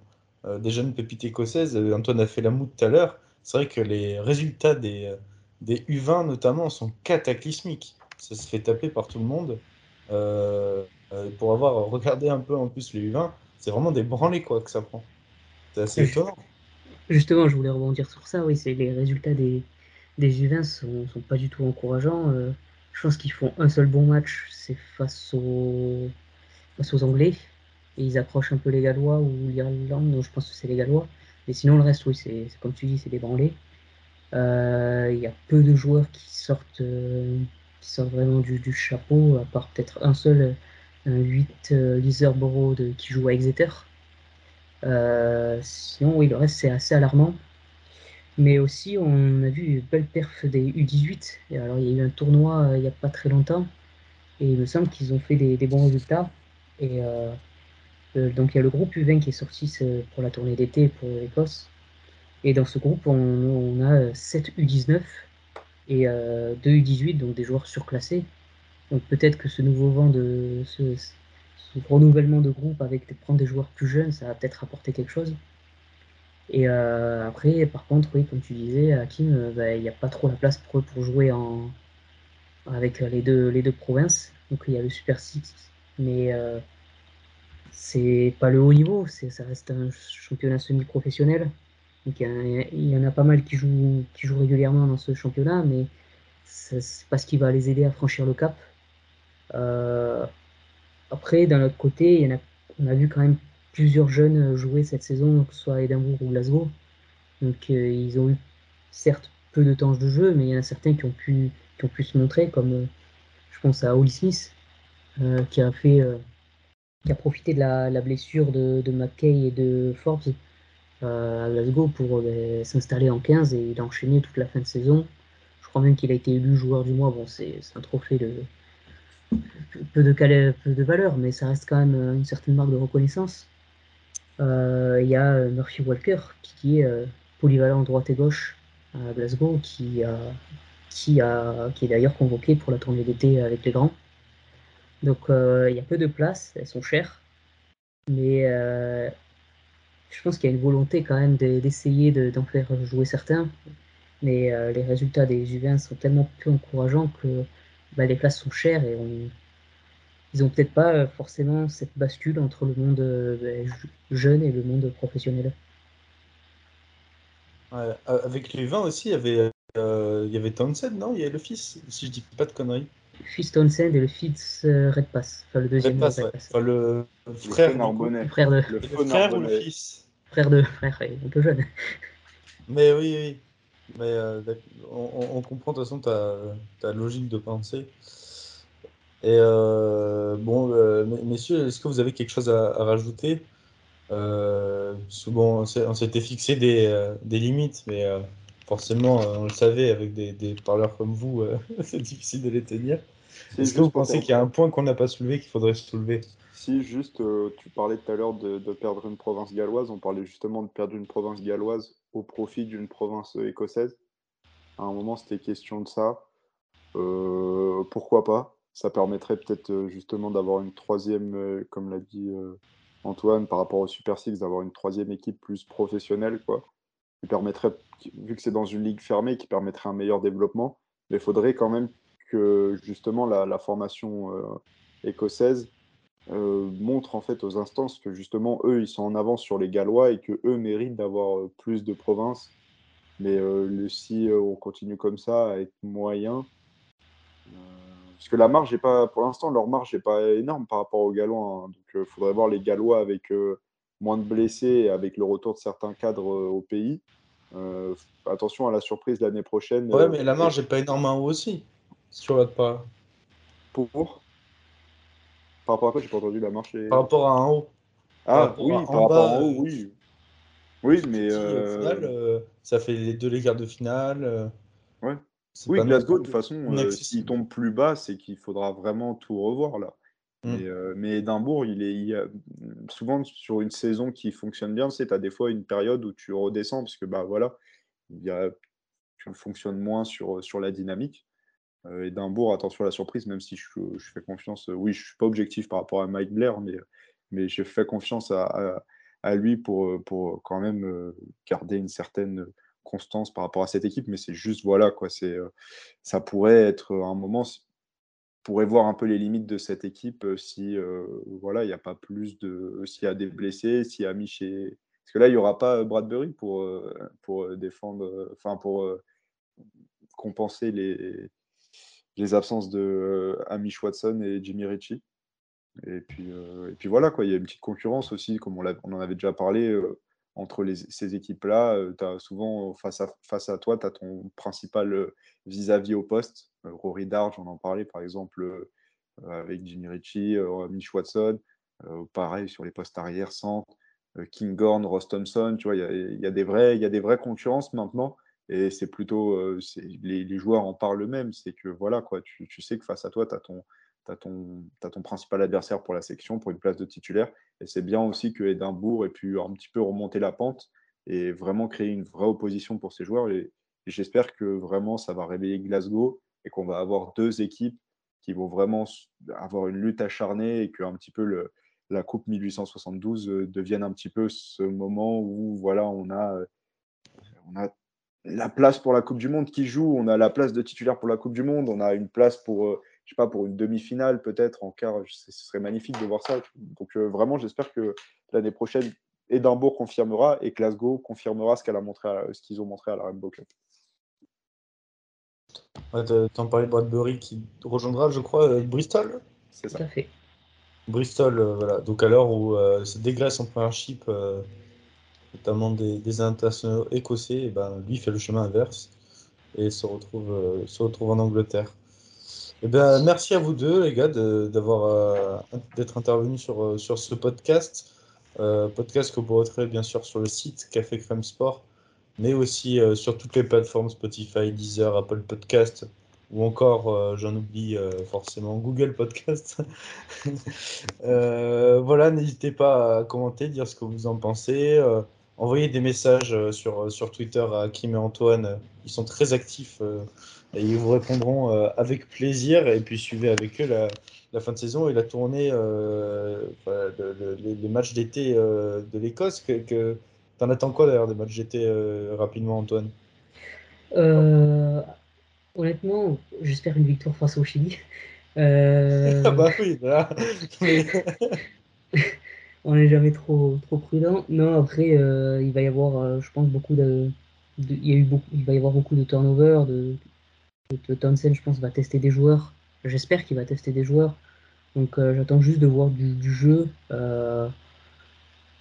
des jeunes pépites écossaises. Euh, Antoine a fait la moue tout à l'heure. C'est vrai que les résultats des, euh, des U20 notamment sont cataclysmiques. Ça se fait taper par tout le monde. pour avoir regardé un peu en plus les U20, c'est vraiment des branlés quoi que ça prend. C'est assez étonnant. Justement, je voulais rebondir sur ça. Oui, c'est les résultats des, des U20 sont, sont pas du tout encourageants. je pense qu'ils font un seul bon match, c'est face aux, face aux Anglais ils approchent un peu les Gallois ou l'Irlande, je pense que c'est les Gallois. Mais sinon, le reste, oui, c'est comme tu dis, c'est des branlés. Euh, il y a peu de joueurs qui sortent, euh, qui sortent vraiment du, chapeau, à part peut-être un seul, un 8 euh, qui joue à Exeter. sinon, oui, le reste, c'est assez alarmant. Mais aussi, on a vu une belle perf des U18. Et alors, il y a eu un tournoi il n'y a pas très longtemps. Et il me semble qu'ils ont fait des, des, bons résultats. Et euh, donc il y a le groupe U20 qui est sorti pour la tournée d'été pour l'Écosse. Et dans ce groupe, on, a 7 U19 et 2 euh, U18, donc des joueurs surclassés. Donc peut-être que ce nouveau vent de ce, renouvellement de groupe avec prendre des joueurs plus jeunes, ça va peut-être apporter quelque chose. Et euh, après, par contre, oui, comme tu disais, Hakim, bah, il n'y a pas trop la place pour jouer avec les deux, les deux provinces. Donc il y a le Super Six, mais c'est pas le haut niveau, ça reste un championnat semi-professionnel. il y, en a pas mal qui jouent, qui jouent régulièrement dans ce championnat, mais c'est pas ce qui va les aider à franchir le cap. Euh, après, d'un autre côté, y en a, on a vu quand même plusieurs jeunes jouer cette saison, que ce soit à Edinburgh ou Glasgow. Donc euh, ils ont eu certes peu de temps de jeu, mais il y en a certains qui ont pu, qui ont pu se montrer, comme euh, je pense à Holly Smith, qui a fait qui a profité de la, blessure de, McKay et de Forbes euh, à Glasgow pour euh, s'installer en 15 et il a enchaîné toute la fin de saison. Je crois même qu'il a été élu joueur du mois. Bon, c'est un trophée de peu de, valeur, mais ça reste quand même une certaine marque de reconnaissance. Euh, il y a Murphy Walker qui est polyvalent droite et gauche à Glasgow, qui, qui, a, qui est d'ailleurs convoqué pour la tournée d'été avec les grands. Donc euh, il y a peu de places, elles sont chères. Mais euh, je pense qu'il y a une volonté quand même d'essayer d'en faire jouer certains. Mais euh, les résultats des U20 sont tellement peu encourageants que bah, les places sont chères et ils n'ont peut-être pas forcément cette bascule entre le monde jeune et le monde professionnel. avec les 20 aussi, il y avait, avait Townsend, non? Il y a le fils, si je dis pas de conneries. Fils Townsend et le fils euh, Redpass. Enfin, le deuxième. Redpass, ouais. Enfin, le frère, le frère de. Le, frère ou le fils Frère de. Frère, un peu jeune. Mais oui, oui. Mais euh, on, on, comprend de toute façon ta, ta logique de pensée. Et euh, bon, euh, messieurs, est-ce que vous avez quelque chose à, à rajouter? Euh, bon, on s'était fixé des, euh, des, limites, mais forcément, on le savait, avec des, des parleurs comme vous, c'est difficile de les tenir. Est-ce que vous pensez qu'il y a un point qu'on n'a pas soulevé qu'il faudrait soulever? Si, juste, euh, tu parlais tout à l'heure de, perdre une province galloise. On parlait justement de perdre une province galloise au profit d'une province écossaise. À un moment, c'était question de ça. Euh, pourquoi pas? Ça permettrait peut-être justement d'avoir une troisième, comme l'a dit Antoine, par rapport au Super Six, d'avoir une troisième équipe plus professionnelle, quoi, qui permettrait, vu que c'est dans une ligue fermée, qui permettrait un meilleur développement. Mais il faudrait quand même que justement la, formation écossaise montre en fait aux instances que justement eux ils sont en avance sur les Gallois et que eux méritent d'avoir plus de provinces mais euh, si euh, on continue comme ça être moyen, euh, parce que la marge est pas, pour l'instant, leur marge n'est pas énorme par rapport aux Gallois. Hein. donc, il faudrait voir les Gallois avec moins de blessés avec le retour de certains cadres au pays. Attention à la surprise l'année prochaine. Ouais, mais la marge n'est pas énorme en haut aussi, si tu regardes pas. Pour? Par rapport à quoi? J'ai pas entendu la marche. Par rapport à un haut. Ah oui, par rapport à en haut, oui. Oui, mais. Euh, ça fait les deux les quarts de finale. Euh, ouais. Oui, Glasgow, de toute façon, euh, s'il tombe plus bas, c'est qu'il faudra vraiment tout revoir là. Mm. Mais, Edimbourg, il est il souvent sur une saison qui fonctionne bien, tu as des fois une période où tu redescends, parce que bah, voilà, il y a, tu fonctionnes moins sur, la dynamique. Edimbourg, attention à la surprise, même si je, fais confiance. oui, je suis pas objectif par rapport à Mike Blair, mais, mais je fais confiance à, lui pour, pour quand même garder une certaine constance par rapport à cette équipe, mais c'est juste voilà quoi, c'est ça pourrait être un moment pourrait voir un peu les limites de cette équipe si voilà il n'y a pas plus de s'il y a des blessés, s'il y a Miché parce que là il y aura pas Bradbury pour pour défendre enfin pour compenser les les absences de Amish Watson et Jimmy Ritchie. Et puis, euh, et puis voilà, quoi. il y a une petite concurrence aussi, comme on, on en avait déjà parlé, euh, entre ces équipes-là. Euh, as souvent face à, face à toi, tu as ton principal vis-à-vis au poste. Rory Darge, on en parlait par exemple avec Jimmy Ritchie, Mitch Watson. pareil sur les postes arrière, centre. King Gorn, Ross Thompson, tu vois, il y a, y, a des vrais, y a des vraies concurrences maintenant. Et c'est plutôt, les, les, joueurs en parlent eux-mêmes. C'est que voilà, quoi, tu, tu, sais que face à toi, tu as ton, tu as, ton principal adversaire pour la section, pour une place de titulaire. Et c'est bien aussi que Edimbourg ait pu un petit peu remonter la pente et vraiment créer une vraie opposition pour ses joueurs. Et, j'espère que vraiment ça va réveiller Glasgow et qu'on va avoir deux équipes qui vont vraiment avoir une lutte acharnée et que un petit peu la Coupe 1872 euh, devienne un petit peu ce moment où voilà, on a, on a la place pour la Coupe du Monde qui joue, on a la place de titulaire pour la Coupe du Monde, on a une place pour euh, je sais pas, pour une demi-finale peut-être, en quart, ce serait magnifique de voir ça. Donc euh, vraiment, j'espère que l'année prochaine, Edimbourg confirmera et Glasgow confirmera ce qu'elle a montré, ce qu'ils ont montré à la Rainbow Cup. Ouais, T'en parlais de Bradbury qui rejoindra, je crois, euh, Bristol. C'est ça. fait. Bristol, euh, voilà. Donc à l'heure où se dégraisse en premiership, notamment des, des, internationaux écossais, et eh ben, lui fait le chemin inverse et se retrouve, se retrouve en Angleterre. Eh ben, merci à vous deux, les gars, euh, d'être intervenus sur, euh, sur ce podcast. Euh, podcast que vous retrouverez bien sûr sur le site Café Crème Sport, mais aussi sur toutes les plateformes Spotify, Deezer, Apple Podcast, ou encore, j'en oublie forcément, Google Podcast. voilà, n'hésitez pas à commenter, dire ce que vous en pensez. Envoyez des messages sur, sur Twitter à Kim et Antoine. Ils sont très actifs et ils vous répondront euh, avec plaisir. Et puis suivez avec eux la, fin de saison et la tournée, euh, les, matchs d'été euh, de l'Écosse. Que, que... T'en attends quoi d'ailleurs des matchs d'été rapidement, Antoine? Honnêtement, j'espère une victoire face au Chili. ah bah oui, là. on n'est jamais trop, trop prudent. Non, après, il va y avoir, je pense, beaucoup de, il, y a eu beaucoup, va y avoir beaucoup de turnover, de, je pense, va tester des joueurs. J'espère qu'il va tester des joueurs. Donc euh, j'attends juste de voir du, jeu. Euh,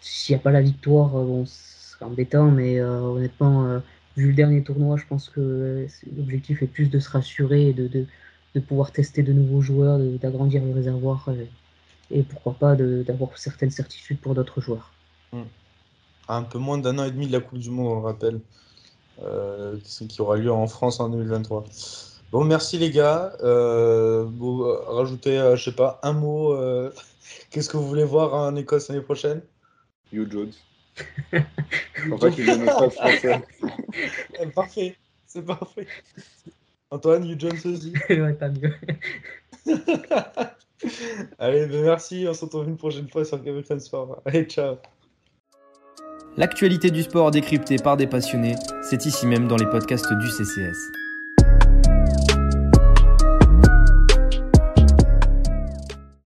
s'il n'y a pas la victoire, euh, bon, ce serait embêtant, mais honnêtement, vu le dernier tournoi, je pense que l'objectif est plus de se rassurer et de, de, pouvoir tester de nouveaux joueurs, d'agrandir le réservoir et pourquoi pas d'avoir certaines certitudes pour d'autres joueurs. Hmm. Un peu moins d'un an et demi de la Coupe du Monde, on le rappelle. Euh, qui aura lieu en France en 2023. Bon, merci les gars. Euh, rajoutez, euh, je sais pas, un mot. Euh, qu'est-ce que vous voulez voir en Écosse l'année prochaine? You Jones. en fait, il pas français. parfait, c'est parfait. Antoine, You Jones aussi. ouais, pas mieux. Allez, ben merci. On se retrouve une prochaine fois sur Game Sport. Allez, ciao. L'actualité du sport décryptée par des passionnés, c'est ici même dans les podcasts du CCS.